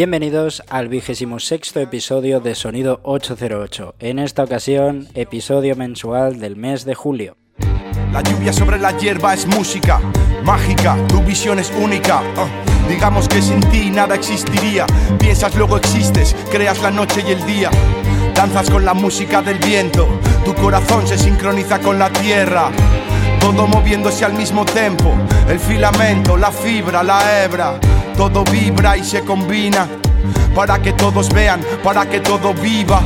Bienvenidos al vigésimo sexto episodio de Sonido 808, en esta ocasión episodio mensual del mes de julio. La lluvia sobre la hierba es música mágica, tu visión es única. Ah, digamos que sin ti nada existiría. Piensas, luego existes, creas la noche y el día. Danzas con la música del viento, tu corazón se sincroniza con la tierra. Todo moviéndose al mismo tiempo, el filamento, la fibra, la hebra todo vibra y se combina para que todos vean, para que todo viva.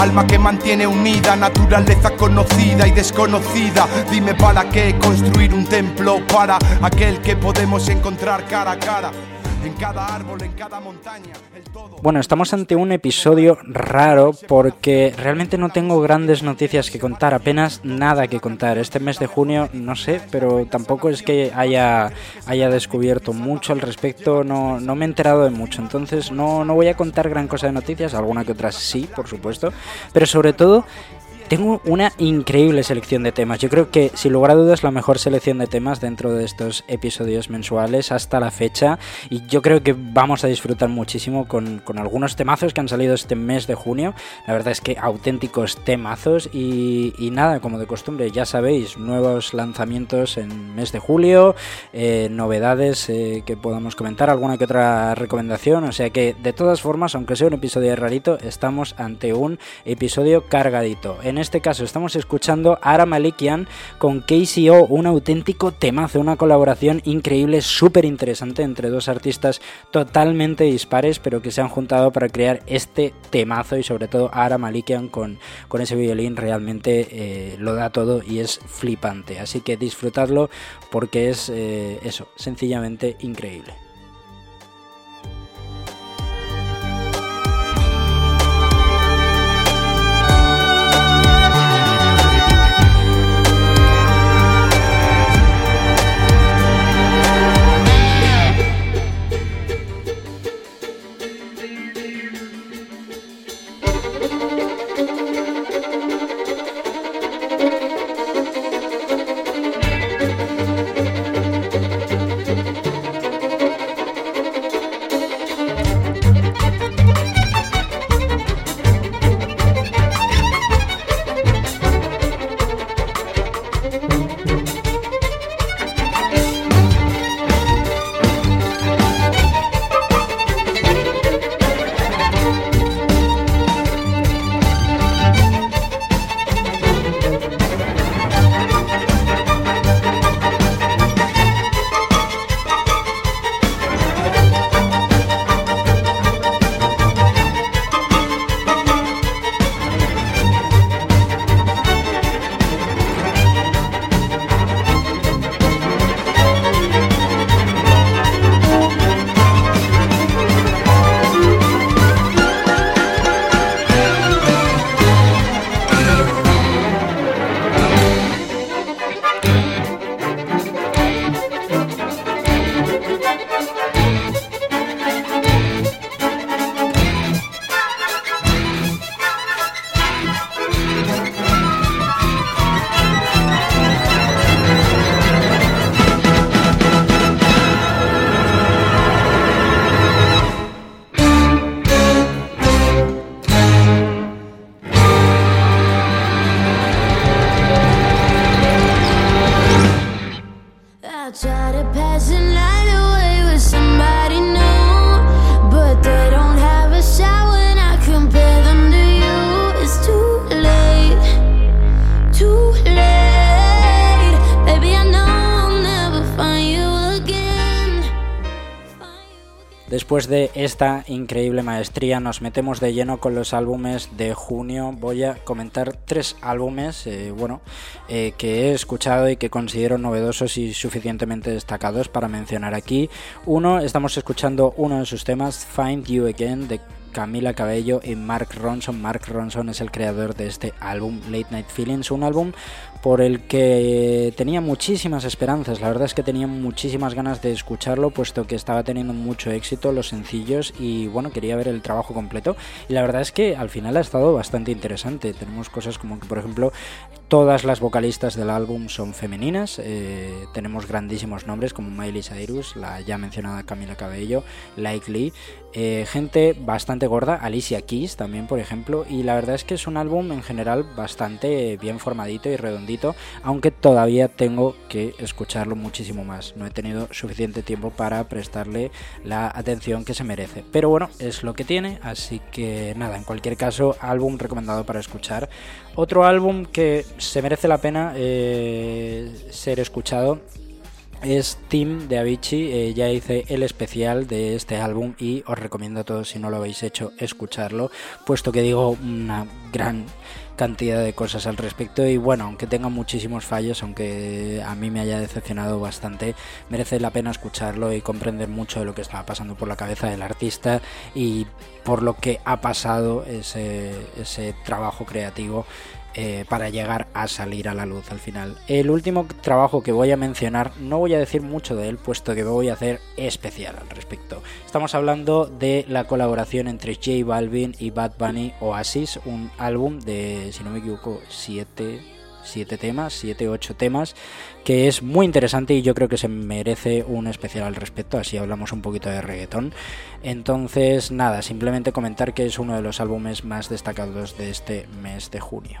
Alma que mantiene unida, naturaleza conocida y desconocida. Dime para qué construir un templo para aquel que podemos encontrar cara a cara en cada árbol, en cada montaña. Bueno, estamos ante un episodio raro porque realmente no tengo grandes noticias que contar, apenas nada que contar. Este mes de junio, no sé, pero tampoco es que haya, haya descubierto mucho al respecto, no, no me he enterado de mucho. Entonces no, no voy a contar gran cosa de noticias, alguna que otra sí, por supuesto, pero sobre todo tengo una increíble selección de temas. Yo creo que, sin lugar a dudas, la mejor selección de temas dentro de estos episodios mensuales hasta la fecha. Y yo creo que vamos a disfrutar muchísimo con, algunos temazos que han salido este mes de junio. La verdad es que auténticos temazos. Y, nada, como de costumbre, ya sabéis, nuevos lanzamientos en mes de julio, eh, novedades eh, que podamos comentar, alguna que otra recomendación. O sea que, de todas formas, aunque sea un episodio rarito, estamos ante un episodio cargadito. Este caso estamos escuchando Ara Malikian con KCO, un auténtico temazo, una colaboración increíble, súper interesante entre dos artistas totalmente dispares, pero que se han juntado para crear este temazo y sobre todo Ara Malikian con, con ese violín realmente eh, lo da todo y es flipante. Así que disfrutadlo porque es eh, eso, sencillamente increíble. Después de esta increíble maestría nos metemos de lleno con los álbumes de junio. Voy a comentar tres álbumes, eh, bueno, eh, que he escuchado y que considero novedosos y suficientemente destacados para mencionar aquí. Uno, estamos escuchando uno de sus temas, Find You Again, de Camila Cabello y Mark Ronson. Mark Ronson es el creador de este álbum Late Night Feelings, un álbum por el que tenía muchísimas esperanzas. La verdad es que tenía muchísimas ganas de escucharlo, puesto que estaba teniendo mucho éxito los sencillos y bueno, quería ver el trabajo completo. Y la verdad es que al final ha estado bastante interesante. Tenemos cosas como que, por ejemplo, todas las vocalistas del álbum son femeninas. Eh, tenemos grandísimos nombres como Miley Cyrus, la ya mencionada Camila Cabello, Like Lee, eh, gente bastante gorda, Alicia Keys también, por ejemplo, y la verdad es que es un álbum en general bastante bien formadito y redondito, aunque todavía tengo que escucharlo muchísimo más. No he tenido suficiente tiempo para prestarle la atención que se merece. Pero bueno, es lo que tiene, así que nada, en cualquier caso, álbum recomendado para escuchar. Otro álbum que se merece la pena eh, ser escuchado es Team de Avicii. Eh, ya hice el especial de este álbum y os recomiendo a todos, si no lo habéis hecho, escucharlo, puesto que digo una gran cantidad de cosas al respecto y bueno, aunque tenga muchísimos fallos, aunque a mí me haya decepcionado bastante, merece la pena escucharlo y comprender mucho de lo que estaba pasando por la cabeza del artista y por lo que ha pasado ese, ese trabajo creativo eh, para llegar a salir a la luz al final. El último trabajo que voy a mencionar, no voy a decir mucho de él, puesto que voy a hacer especial al respecto. Estamos hablando de la colaboración entre J Balvin y Bad Bunny Oasis, un álbum de, si no me equivoco, 7 siete temas, siete, ocho temas, que es muy interesante y yo creo que se merece un especial al respecto, así hablamos un poquito de reggaetón. Entonces, nada, simplemente comentar que es uno de los álbumes más destacados de este mes de junio.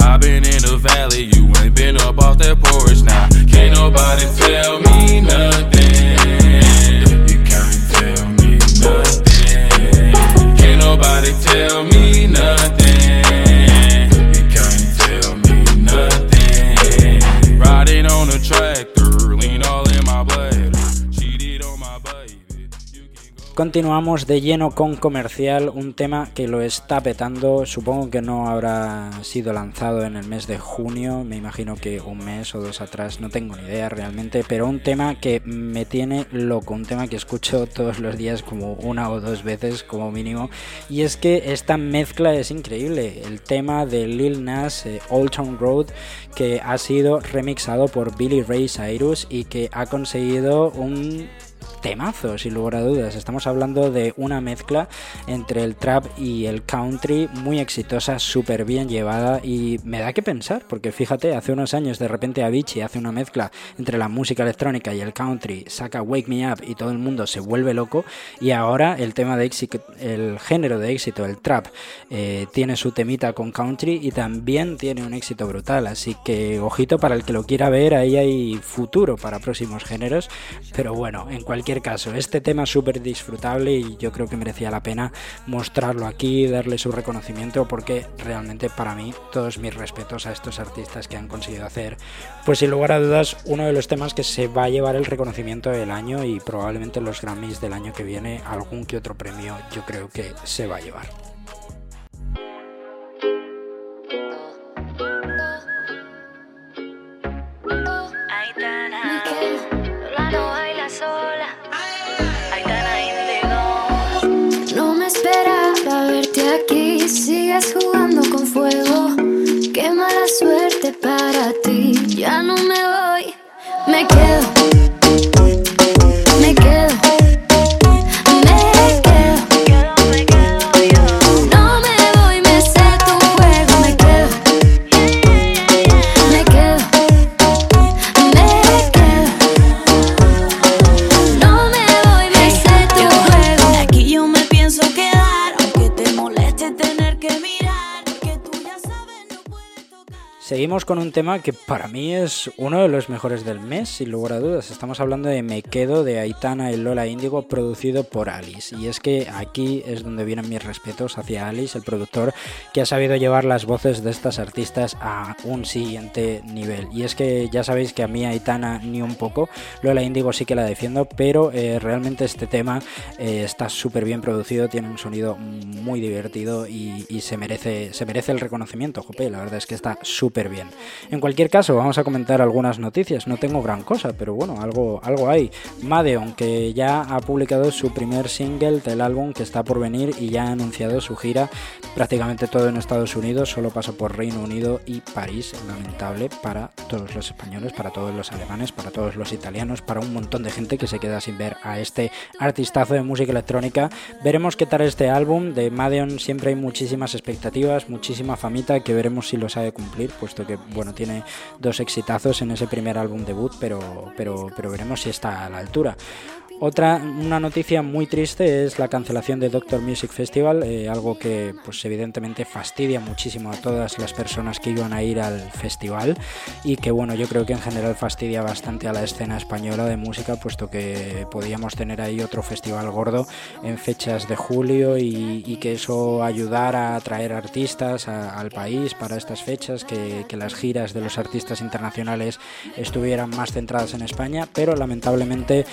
I've been in the valley, you ain't been up off that porch now. Can't nobody tell me nothing. You can't tell me nothing. Can't nobody tell me nothing. Continuamos de lleno con comercial, un tema que lo está petando. Supongo que no habrá sido lanzado en el mes de junio, me imagino que un mes o dos atrás, no tengo ni idea realmente, pero un tema que me tiene loco, un tema que escucho todos los días como una o dos veces como mínimo. Y es que esta mezcla es increíble. El tema de Lil Nas, eh, Old Town Road, que ha sido remixado por Billy Ray Cyrus y que ha conseguido un temazo, sin lugar a dudas. Estamos hablando de una mezcla entre el trap y el country muy exitosa, súper bien llevada y me da que pensar, porque fíjate, hace unos años de repente Avicii hace una mezcla entre la música electrónica y el country, saca Wake Me Up y todo el mundo se vuelve loco y ahora el tema de éxito, el género de éxito, el trap, eh, tiene su temita con country y también tiene un éxito brutal, así que ojito para el que lo quiera ver, ahí hay futuro para próximos géneros, pero bueno, en cualquier caso, este tema es súper disfrutable y yo creo que merecía la pena mostrarlo aquí, darle su reconocimiento, porque realmente para mí todos mis respetos a estos artistas que han conseguido hacer, pues sin lugar a dudas, uno de los temas que se va a llevar el reconocimiento del año y probablemente los Grammys del año que viene, algún que otro premio yo creo que se va a llevar. jugando con fuego. Qué mala suerte para ti. Ya no me voy, me quedo. Seguimos con un tema que para mí es uno de los mejores del mes, sin lugar a dudas. Estamos hablando de Me Quedo de Aitana y Lola Índigo, producido por Alice. Y es que aquí es donde vienen mis respetos hacia Alice, el productor, que ha sabido llevar las voces de estas artistas a un siguiente nivel. Y es que ya sabéis que a mí Aitana ni un poco, Lola Índigo sí que la defiendo, pero eh, realmente este tema eh, está súper bien producido, tiene un sonido muy divertido y, y, se, merece, se merece el reconocimiento, Jope. La verdad es que está súper bien. En cualquier caso, vamos a comentar algunas noticias. No tengo gran cosa, pero bueno, algo, algo hay. Madeon, que ya ha publicado su primer single del álbum que está por venir y ya ha anunciado su gira prácticamente todo en Estados Unidos, solo pasa por Reino Unido y París. Lamentable para todos los españoles, para todos los alemanes, para todos los italianos, para un montón de gente que se queda sin ver a este artistazo de música electrónica. Veremos qué tal este álbum. De Madeon siempre hay muchísimas expectativas, muchísima famita que veremos si lo sabe cumplir. Pues puesto que bueno tiene dos exitazos en ese primer álbum debut, pero, pero, pero veremos si está a la altura. Otra, una noticia muy triste es la cancelación de Doctor Music Festival, eh, algo que pues evidentemente fastidia muchísimo a todas las personas que iban a ir al festival y que bueno, yo creo que en general fastidia bastante a la escena española de música, puesto que podíamos tener ahí otro festival gordo en fechas de julio y, que eso ayudara a atraer artistas al país para estas fechas, que, que las giras de los artistas internacionales estuvieran más centradas en España, pero lamentablemente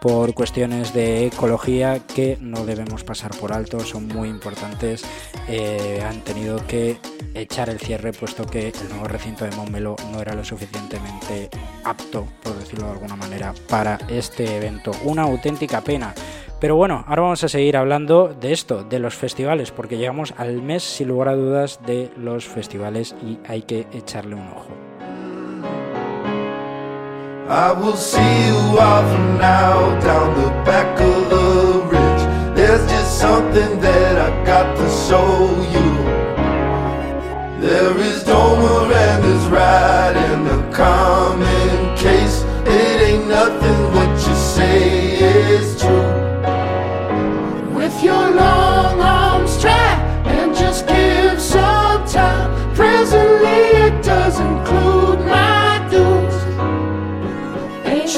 por cuestiones de ecología que no debemos pasar por alto, son muy importantes. Eh, han tenido que echar el cierre puesto que el nuevo recinto de Montmeló no era lo suficientemente apto, por decirlo de alguna manera, para este evento. Una auténtica pena. Pero bueno, ahora vamos a seguir hablando de esto, de los festivales, porque llegamos al mes sin lugar a dudas de los festivales y hay que echarle un ojo. I will see you off now down the back of the ridge. There's just something that I got to show you. There is Domer and his ride in the common case. It ain't nothing what you say is true. With your long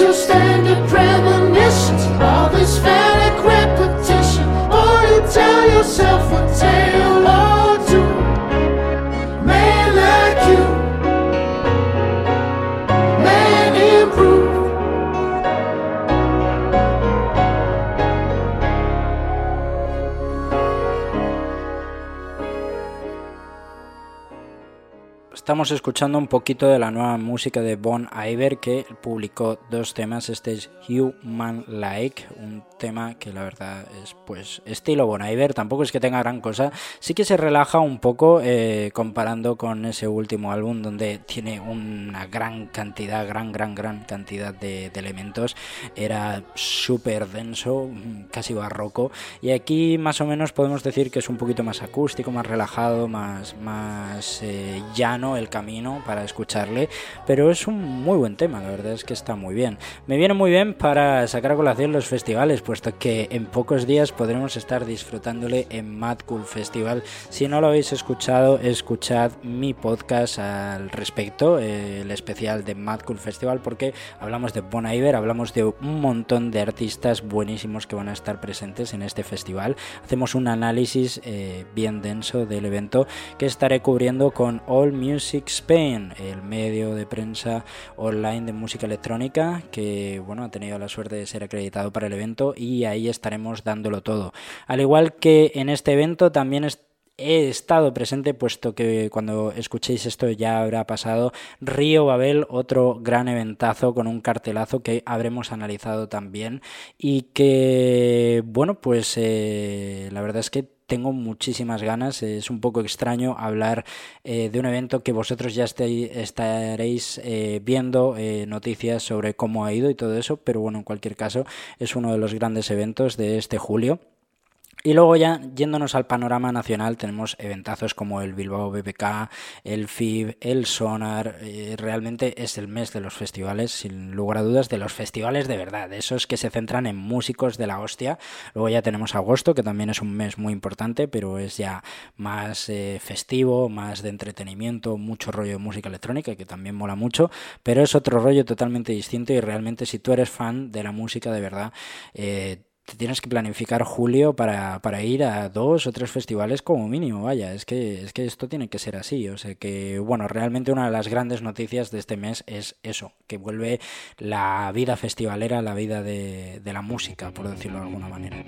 you stand premonitions, all this phallic repetition, or you tell yourself a tale Estamos escuchando un poquito de la nueva música de Bon Iver que publicó dos temas. Este es Human Like, un tema que la verdad es pues estilo Bon Iver. Tampoco es que tenga gran cosa. Sí que se relaja un poco eh, comparando con ese último álbum donde tiene una gran cantidad, gran, gran, gran cantidad de, elementos. Era súper denso, casi barroco. Y aquí más o menos podemos decir que es un poquito más acústico, más relajado, más, más eh, llano el camino para escucharle, pero es un muy buen tema, la verdad es que está muy bien. Me viene muy bien para sacar a colación los festivales, puesto que en pocos días podremos estar disfrutándole en Mad Cool Festival. Si no lo habéis escuchado, escuchad mi podcast al respecto, el especial de Mad Cool Festival, porque hablamos de Bon Iver, hablamos de un montón de artistas buenísimos que van a estar presentes en este festival. Hacemos un análisis eh, bien denso del evento que estaré cubriendo con All Music Music Spain, el medio de prensa online de música electrónica que bueno, ha tenido la suerte de ser acreditado para el evento y ahí estaremos dándolo todo. Al igual que en este evento también he estado presente, puesto que cuando escuchéis esto ya habrá pasado. Río Babel, otro gran eventazo con un cartelazo que habremos analizado también y que, bueno, pues eh, la verdad es que tengo muchísimas ganas. Es un poco extraño hablar eh, de un evento que vosotros ya estaréis eh, viendo noticias sobre cómo ha ido y todo eso, pero bueno, en cualquier caso es uno de los grandes eventos de este julio. Y luego ya yéndonos al panorama nacional tenemos eventazos como el Bilbao BBK, el FIB, el Sonar, eh, realmente es el mes de los festivales, sin lugar a dudas, de los festivales de verdad, esos que se centran en músicos de la hostia. Luego ya tenemos agosto, que también es un mes muy importante, pero es ya más eh, festivo, más de entretenimiento, mucho rollo de música electrónica, que también mola mucho, pero es otro rollo totalmente distinto y realmente si tú eres fan de la música de verdad, eh, te tienes que planificar julio para, para, ir a dos o tres festivales como mínimo, vaya, es que, es que esto tiene que ser así, o sea que, bueno, realmente una de las grandes noticias de este mes es eso, que vuelve la vida festivalera, la vida de, de la música, por decirlo de alguna manera.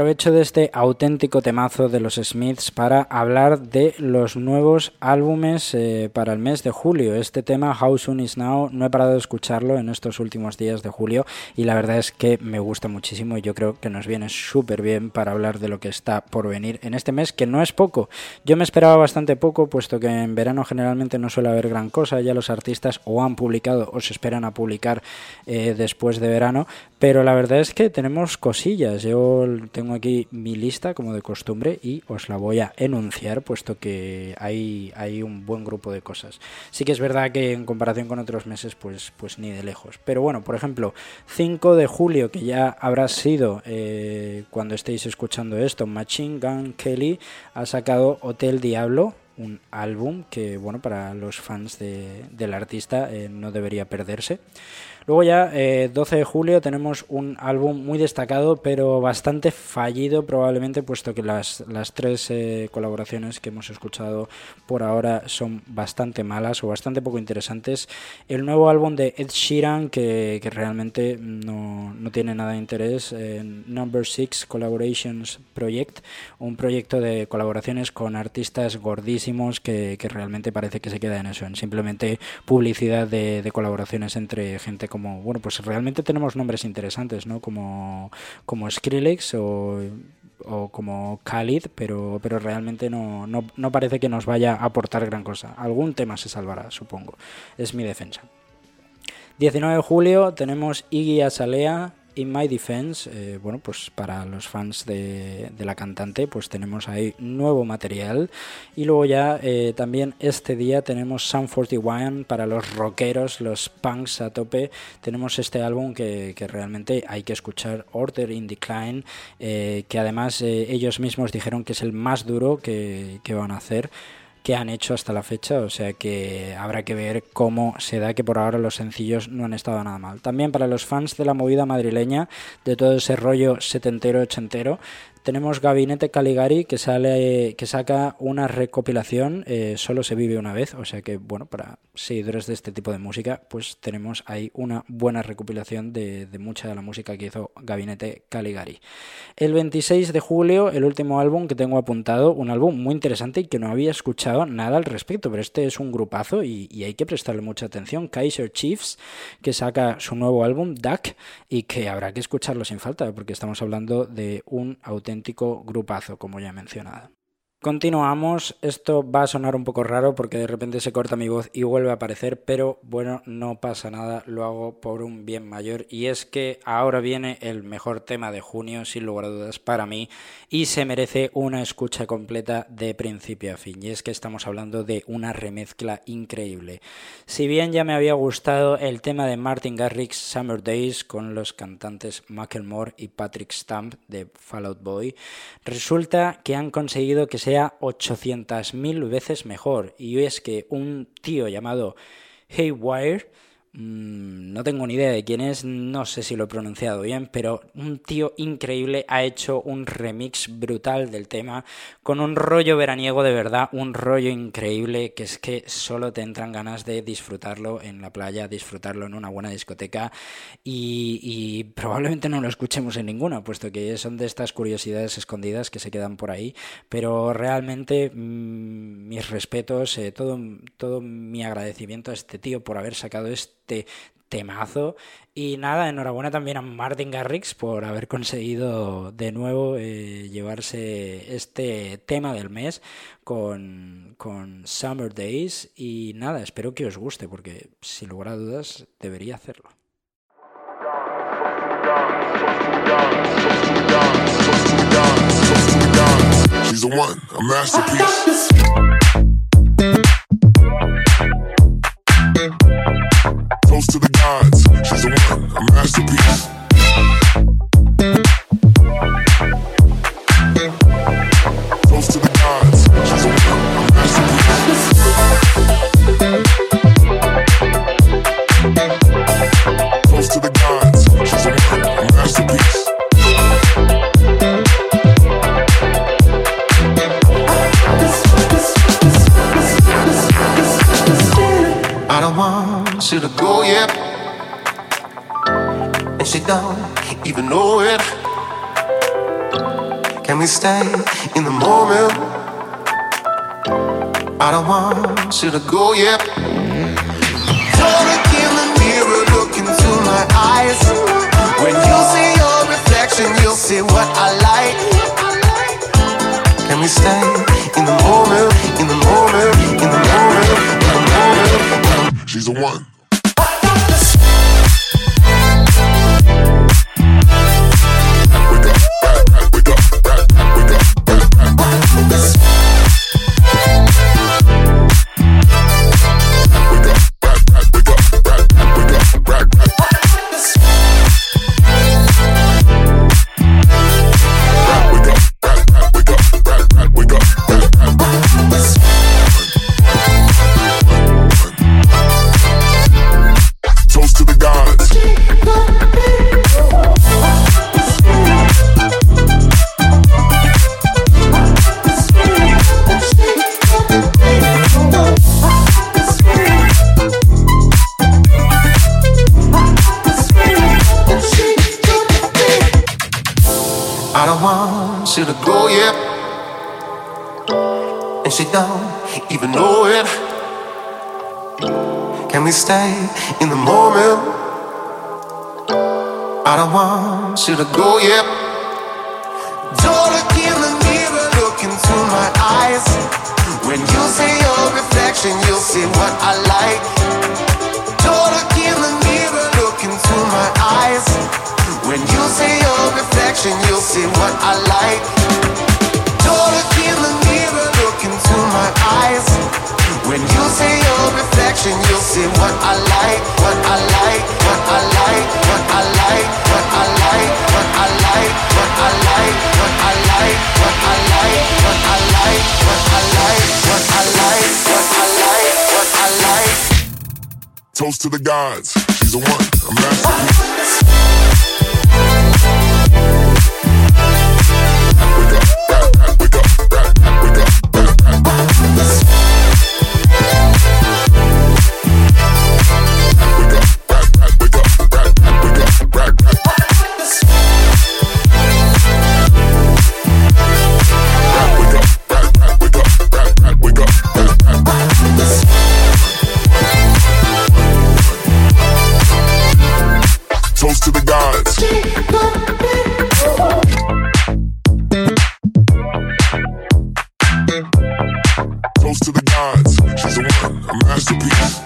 Aprovecho de este auténtico temazo de los Smiths para hablar de los nuevos álbumes eh, para el mes de julio. Este tema, How Soon Is Now, no he parado de escucharlo en estos últimos días de julio y la verdad es que me gusta muchísimo y yo creo que nos viene súper bien para hablar de lo que está por venir en este mes, que no es poco. Yo me esperaba bastante poco, puesto que en verano generalmente no suele haber gran cosa, ya los artistas o han publicado o se esperan a publicar eh, después de verano, pero la verdad es que tenemos cosillas. Yo tengo aquí mi lista como de costumbre y os la voy a enunciar puesto que hay, hay un buen grupo de cosas. Sí que es verdad que en comparación con otros meses pues, pues ni de lejos. Pero bueno, por ejemplo, 5 de julio que ya habrá sido eh, cuando estéis escuchando esto, Machine Gun Kelly ha sacado Hotel Diablo un álbum que bueno para los fans de, del artista eh, no debería perderse Luego ya, 12 eh, de julio, tenemos un álbum muy destacado, pero bastante fallido probablemente, puesto que las, las tres eh, colaboraciones que hemos escuchado por ahora son bastante malas o bastante poco interesantes. El nuevo álbum de Ed Sheeran, que, que realmente no, no, tiene nada de interés, Number Six Collaborations Project, un proyecto de colaboraciones con artistas gordísimos que, que realmente parece que se queda en eso, en simplemente publicidad de, de colaboraciones entre gente como, bueno, pues realmente tenemos nombres interesantes, ¿no? Como, como Skrillex o, o como Khalid, pero, pero realmente no, no, no parece que nos vaya a aportar gran cosa. Algún tema se salvará, supongo. Es mi defensa. 19 de julio tenemos Iggy Azalea In My Defense, eh, bueno, pues para los fans de, la cantante, pues tenemos ahí nuevo material. Y luego ya eh, también este día tenemos Sun 41 para los rockeros, los punks a tope. Tenemos este álbum que, realmente hay que escuchar, Order in Decline, eh, que además ellos mismos dijeron que es el más duro que, que van a hacer que han hecho hasta la fecha, o sea que habrá que ver cómo se da que por ahora los sencillos no han estado nada mal. También para los fans de la movida madrileña, de todo ese rollo setentero, ochentero, tenemos Gabinete Caligari que sale que saca una recopilación eh, Solo se vive una vez, o sea que bueno, para seguidores de este tipo de música, pues tenemos ahí una buena recopilación de, mucha de la música que hizo Gabinete Caligari. El 26 de julio, el último álbum que tengo apuntado, un álbum muy interesante y que no había escuchado nada al respecto, pero este es un grupazo y, y hay que prestarle mucha atención. Kaiser Chiefs, que saca su nuevo álbum, Duck, y que habrá que escucharlo sin falta, porque estamos hablando de un auténtico grupazo, como ya he mencionado. Continuamos, esto va a sonar un poco raro porque de repente se corta mi voz y vuelve a aparecer, pero bueno, no pasa nada, lo hago por un bien mayor. Y es que ahora viene el mejor tema de junio, sin lugar a dudas, para mí. Y se merece una escucha completa de principio a fin. Y es que estamos hablando de una remezcla increíble. Si bien ya me había gustado el tema de Martin Garrix Summer Days con los cantantes Macklemore y Patrick Stump de Fallout Boy, resulta que han conseguido que se sea 800.000 veces mejor. Y es que un tío llamado Haywire no tengo ni idea de quién es, no sé si lo he pronunciado bien, pero un tío increíble ha hecho un remix brutal del tema con un rollo veraniego de verdad, un rollo increíble que es que solo te entran ganas de disfrutarlo en la playa, disfrutarlo en una buena discoteca y, probablemente no lo escuchemos en ninguna, puesto que son de estas curiosidades escondidas que se quedan por ahí, pero realmente mm, mis respetos, eh, todo, todo mi agradecimiento a este tío por haber sacado este este temazo. Y nada, enhorabuena también a Martin Garrix por haber conseguido de nuevo eh, llevarse este tema del mes con, con Summer Days. Y nada, espero que os guste porque sin lugar a dudas debería hacerlo. Toast to the gods, she's the one, a masterpiece. To go yet, and she don't even know it. Can we stay in the moment? I don't want you to go yet. Don't look in the mirror, look into my eyes. When you see your reflection, you'll see what I like. Can we stay in the moment, in the moment, in the moment, in the moment? She's the one. In the moment? I don't want you to go yet. Don't look in the mirror, look into my eyes. When you see your reflection, you'll see what I like. Don't look in the mirror, look into my eyes. When you see your reflection, you'll see what I like. Don't look in the mirror, look into my eyes. When you see your reflection, you'll see what I like, Toast to the gods, she's the one, a masterpiece. A masterpiece.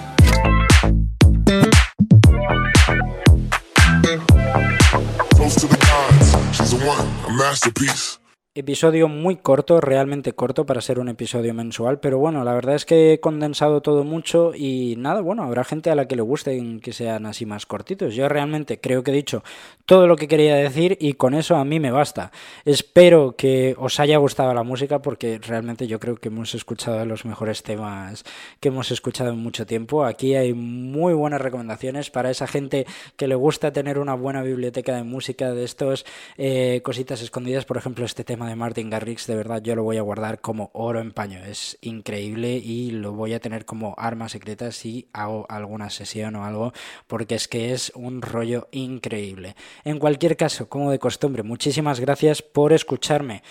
Close to the gods, she's the one, a masterpiece. Episodio muy corto, realmente corto para ser un episodio mensual, pero bueno, la verdad es que he condensado todo mucho y nada, bueno, habrá gente a la que le guste que sean así más cortitos. Yo realmente creo que he dicho todo lo que quería decir y con eso a mí me basta. Espero que os haya gustado la música porque realmente yo creo que hemos escuchado los mejores temas que hemos escuchado en mucho tiempo. Aquí hay muy buenas recomendaciones para esa gente que le gusta tener una buena biblioteca de música de estos eh, cositas escondidas, por ejemplo, este tema de Martin Garrix, de verdad yo lo voy a guardar como oro en paño. Es increíble y lo voy a tener como arma secreta si hago alguna sesión o algo, porque es que es un rollo increíble. En cualquier caso, como de costumbre, muchísimas gracias por escucharme.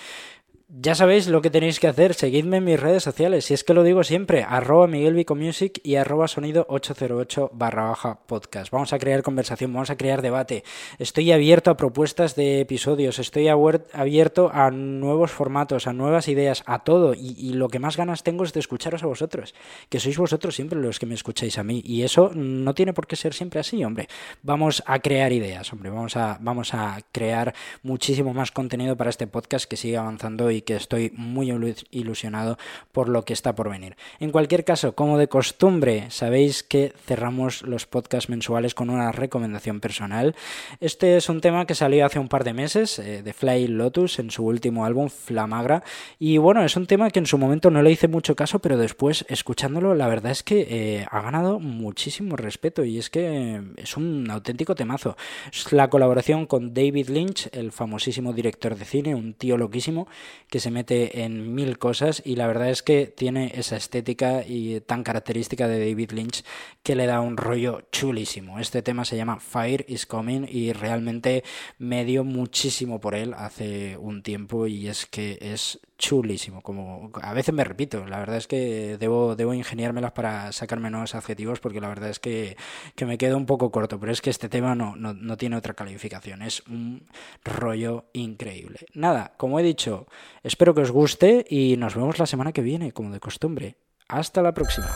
Ya sabéis lo que tenéis que hacer, seguidme en mis redes sociales, si es que lo digo siempre, arroba Music y arroba sonido 808 barra baja podcast. Vamos a crear conversación, vamos a crear debate. Estoy abierto a propuestas de episodios, estoy abierto a nuevos formatos, a nuevas ideas, a todo. Y, y, lo que más ganas tengo es de escucharos a vosotros, que sois vosotros siempre los que me escucháis a mí. Y eso no tiene por qué ser siempre así, hombre. Vamos a crear ideas, hombre, vamos a, vamos a crear muchísimo más contenido para este podcast que sigue avanzando y que estoy muy ilusionado por lo que está por venir. En cualquier caso, como de costumbre, sabéis que cerramos los podcasts mensuales con una recomendación personal. Este es un tema que salió hace un par de meses eh, de Fly Lotus en su último álbum Flamagra y bueno, es un tema que en su momento no le hice mucho caso, pero después escuchándolo la verdad es que eh, ha ganado muchísimo respeto y es que es un auténtico temazo. Es la colaboración con David Lynch, el famosísimo director de cine, un tío loquísimo que se mete en mil cosas y la verdad es que tiene esa estética y tan característica de David Lynch que le da un rollo chulísimo. Este tema se llama Fire is Coming y realmente me dio muchísimo por él hace un tiempo y es que es chulísimo. Como a veces me repito, la verdad es que debo, debo ingeniármelas para sacarme nuevos adjetivos porque la verdad es que, que me quedo un poco corto, pero es que este tema no, no, no tiene otra calificación, es un rollo increíble. Nada, como he dicho, espero que os guste y nos vemos la semana que viene, como de costumbre. Hasta la próxima.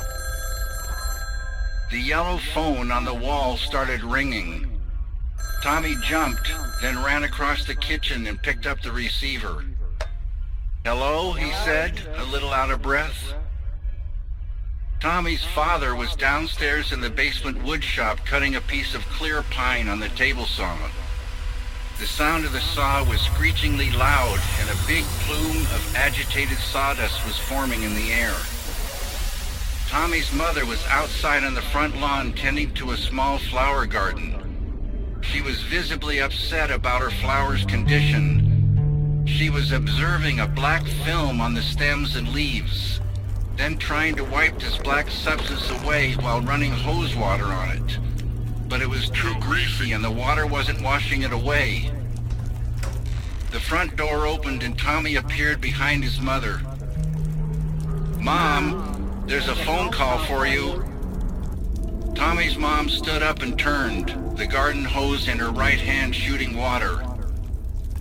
The yellow phone on the wall started ringing. Tommy jumped, then ran across the kitchen and picked up the receiver. Hello, he said, a little out of breath. Tommy's father was downstairs in the basement woodshop cutting a piece of clear pine on the table saw. The sound of the saw was screechingly loud, and a big plume of agitated sawdust was forming in the air. Tommy's mother was outside on the front lawn tending to a small flower garden. She was visibly upset about her flower's condition she was observing a black film on the stems and leaves, then trying to wipe this black substance away while running hose water on it. But it was too greasy and the water wasn't washing it away. The front door opened and Tommy appeared behind his mother. Mom, there's a phone call for you. Tommy's mom stood up and turned, the garden hose in her right hand shooting water.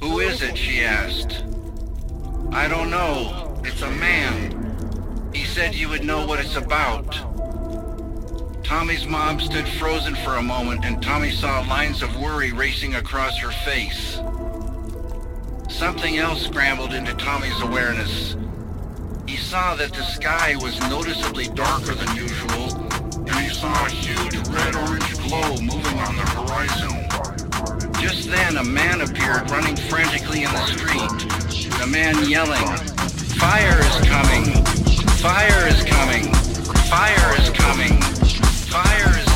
Who is it? she asked. I don't know. It's a man. He said you would know what it's about. Tommy's mom stood frozen for a moment and Tommy saw lines of worry racing across her face. Something else scrambled into Tommy's awareness. He saw that the sky was noticeably darker than usual, and he saw a huge red-orange glow moving on the horizon. Just then, a man appeared running frantically in the street. The man yelling, Fire is coming! Fire is coming! Fire is coming! Fire is